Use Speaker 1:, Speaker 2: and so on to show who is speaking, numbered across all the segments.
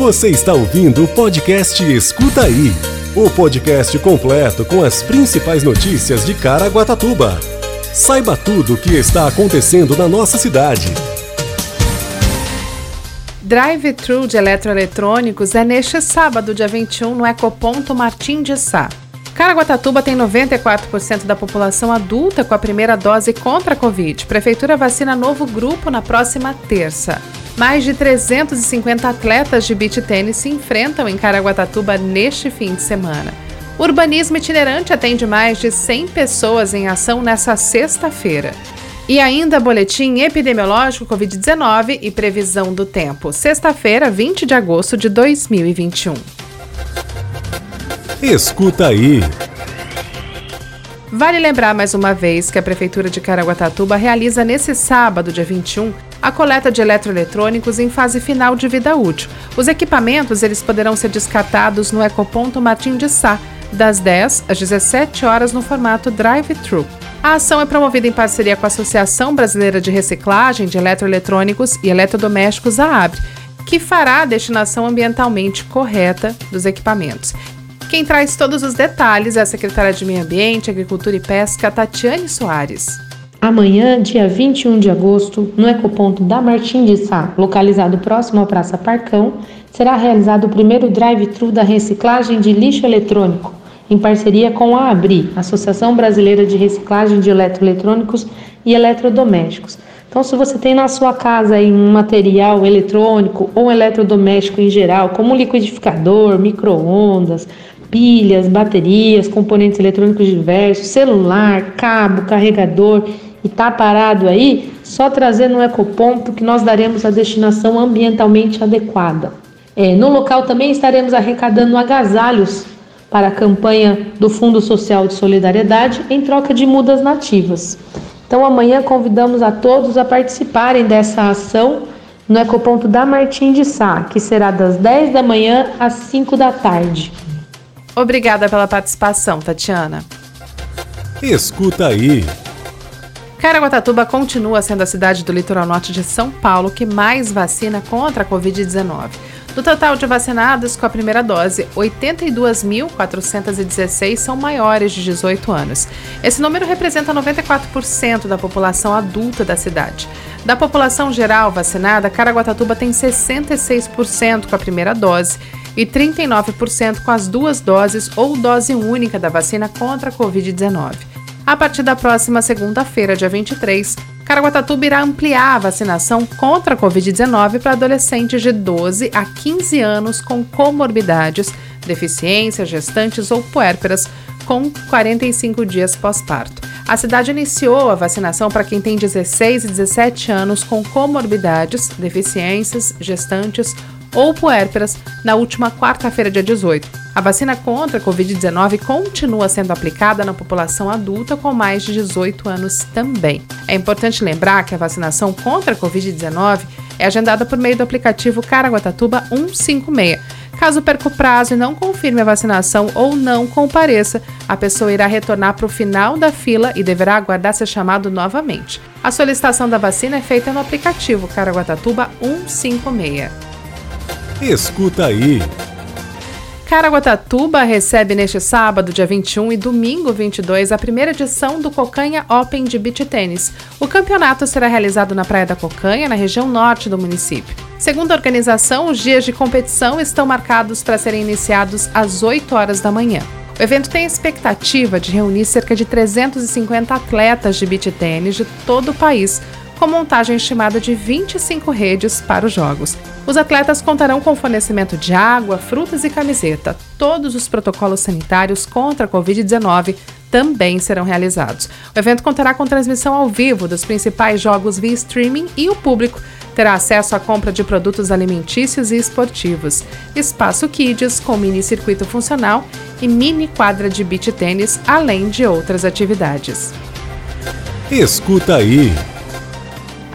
Speaker 1: Você está ouvindo o podcast Escuta Aí o podcast completo com as principais notícias de Caraguatatuba. Saiba tudo o que está acontecendo na nossa cidade.
Speaker 2: Drive-thru de eletroeletrônicos é neste sábado, dia 21, no Ecoponto Martim de Sá. Caraguatatuba tem 94% da população adulta com a primeira dose contra a Covid. Prefeitura vacina novo grupo na próxima terça. Mais de 350 atletas de beach tênis se enfrentam em Caraguatatuba neste fim de semana. O urbanismo itinerante atende mais de 100 pessoas em ação nessa sexta-feira. E ainda boletim epidemiológico Covid-19 e previsão do tempo. Sexta-feira, 20 de agosto de 2021.
Speaker 1: Escuta aí.
Speaker 2: Vale lembrar mais uma vez que a Prefeitura de Caraguatatuba realiza nesse sábado, dia 21, a coleta de eletroeletrônicos em fase final de vida útil. Os equipamentos eles poderão ser descartados no Ecoponto Martim de Sá, das 10 às 17 horas no formato drive-thru. A ação é promovida em parceria com a Associação Brasileira de Reciclagem de Eletroeletrônicos e Eletrodomésticos, a ABRE, que fará a destinação ambientalmente correta dos equipamentos. Quem traz todos os detalhes é a secretária de Meio Ambiente, Agricultura e Pesca, Tatiane Soares.
Speaker 3: Amanhã, dia 21 de agosto, no ecoponto da Martim de Sá, localizado próximo à Praça Parcão, será realizado o primeiro drive-thru da reciclagem de lixo eletrônico, em parceria com a ABRI, Associação Brasileira de Reciclagem de Eletroeletrônicos e Eletrodomésticos. Então, se você tem na sua casa aí um material eletrônico ou eletrodoméstico em geral, como liquidificador, micro-ondas, pilhas, baterias, componentes eletrônicos diversos, celular, cabo, carregador e está parado aí, só trazer no ecoponto que nós daremos a destinação ambientalmente adequada. É, no local também estaremos arrecadando agasalhos para a campanha do Fundo Social de Solidariedade em troca de mudas nativas. Então amanhã convidamos a todos a participarem dessa ação no Ecoponto da Martim de Sá, que será das 10 da manhã às 5 da tarde.
Speaker 2: Obrigada pela participação, Tatiana.
Speaker 1: Escuta aí.
Speaker 2: Caraguatatuba continua sendo a cidade do litoral norte de São Paulo que mais vacina contra a Covid-19. Do total de vacinados com a primeira dose, 82.416 são maiores de 18 anos. Esse número representa 94% da população adulta da cidade. Da população geral vacinada, Caraguatatuba tem 66% com a primeira dose e 39% com as duas doses ou dose única da vacina contra a Covid-19. A partir da próxima segunda-feira, dia 23, Caraguatatuba irá ampliar a vacinação contra a Covid-19 para adolescentes de 12 a 15 anos com comorbidades, deficiências, gestantes ou puérperas com 45 dias pós-parto. A cidade iniciou a vacinação para quem tem 16 e 17 anos com comorbidades, deficiências, gestantes ou puérperas na última quarta-feira, dia 18. A vacina contra a Covid-19 continua sendo aplicada na população adulta com mais de 18 anos também. É importante lembrar que a vacinação contra a Covid-19 é agendada por meio do aplicativo Caraguatatuba 156. Caso perca o prazo e não confirme a vacinação ou não compareça, a pessoa irá retornar para o final da fila e deverá aguardar ser chamado novamente. A solicitação da vacina é feita no aplicativo Caraguatatuba 156.
Speaker 1: Escuta aí.
Speaker 2: Caraguatatuba recebe neste sábado, dia 21 e domingo 22, a primeira edição do Cocanha Open de Beach Tênis. O campeonato será realizado na Praia da Cocanha, na região norte do município. Segundo a organização, os dias de competição estão marcados para serem iniciados às 8 horas da manhã. O evento tem a expectativa de reunir cerca de 350 atletas de beach tênis de todo o país, com montagem estimada de 25 redes para os jogos. Os atletas contarão com fornecimento de água, frutas e camiseta. Todos os protocolos sanitários contra a Covid-19 também serão realizados. O evento contará com transmissão ao vivo dos principais jogos via streaming e o público terá acesso à compra de produtos alimentícios e esportivos, espaço kids com mini circuito funcional e mini quadra de beach tênis, além de outras atividades.
Speaker 1: Escuta aí.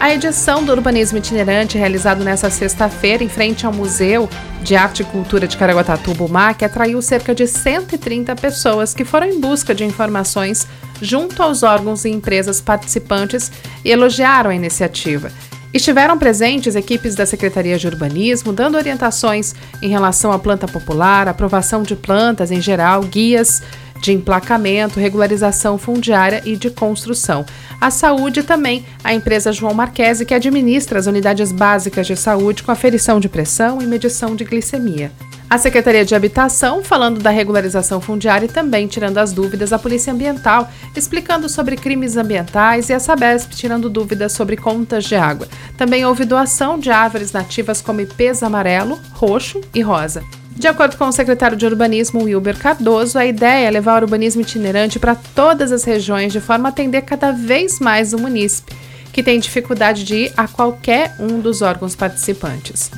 Speaker 2: A edição do Urbanismo Itinerante, realizado nesta sexta-feira em frente ao Museu de Arte e Cultura de Caraguatatuba, UMAC, atraiu cerca de 130 pessoas que foram em busca de informações junto aos órgãos e empresas participantes e elogiaram a iniciativa. Estiveram presentes equipes da Secretaria de Urbanismo dando orientações em relação à planta popular, aprovação de plantas em geral, guias de emplacamento, regularização fundiária e de construção. A saúde também, a empresa João Marquese, que administra as unidades básicas de saúde com aferição de pressão e medição de glicemia. A Secretaria de Habitação, falando da regularização fundiária e também tirando as dúvidas, a Polícia Ambiental, explicando sobre crimes ambientais e a Sabesp tirando dúvidas sobre contas de água. Também houve doação de árvores nativas como ipês amarelo, roxo e rosa. De acordo com o secretário de Urbanismo, Wilber Cardoso, a ideia é levar o urbanismo itinerante para todas as regiões de forma a atender cada vez mais o munícipe, que tem dificuldade de ir a qualquer um dos órgãos participantes.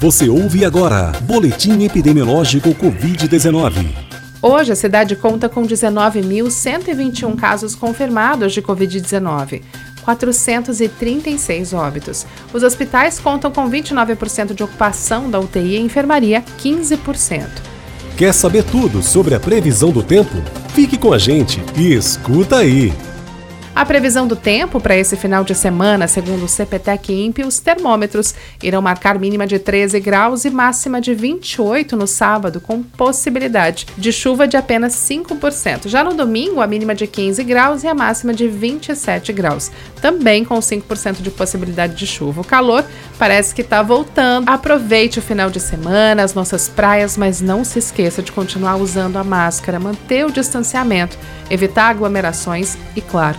Speaker 1: Você ouve agora Boletim Epidemiológico Covid-19.
Speaker 2: Hoje, a cidade conta com 19.121 casos confirmados de Covid-19. 436 óbitos. Os hospitais contam com 29% de ocupação da UTI e enfermaria 15%.
Speaker 1: Quer saber tudo sobre a previsão do tempo? Fique com a gente e escuta aí!
Speaker 2: A previsão do tempo para esse final de semana, segundo o CPTEC INPE, os termômetros irão marcar mínima de 13 graus e máxima de 28 no sábado, com possibilidade de chuva de apenas 5%. Já no domingo, a mínima de 15 graus e a máxima de 27 graus, também com 5% de possibilidade de chuva. O calor parece que está voltando. Aproveite o final de semana, as nossas praias, mas não se esqueça de continuar usando a máscara, manter o distanciamento, evitar aglomerações e, claro,